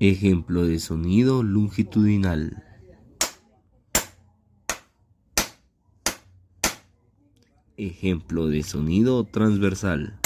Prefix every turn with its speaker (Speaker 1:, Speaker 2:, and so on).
Speaker 1: Ejemplo de sonido longitudinal. Ejemplo de sonido transversal.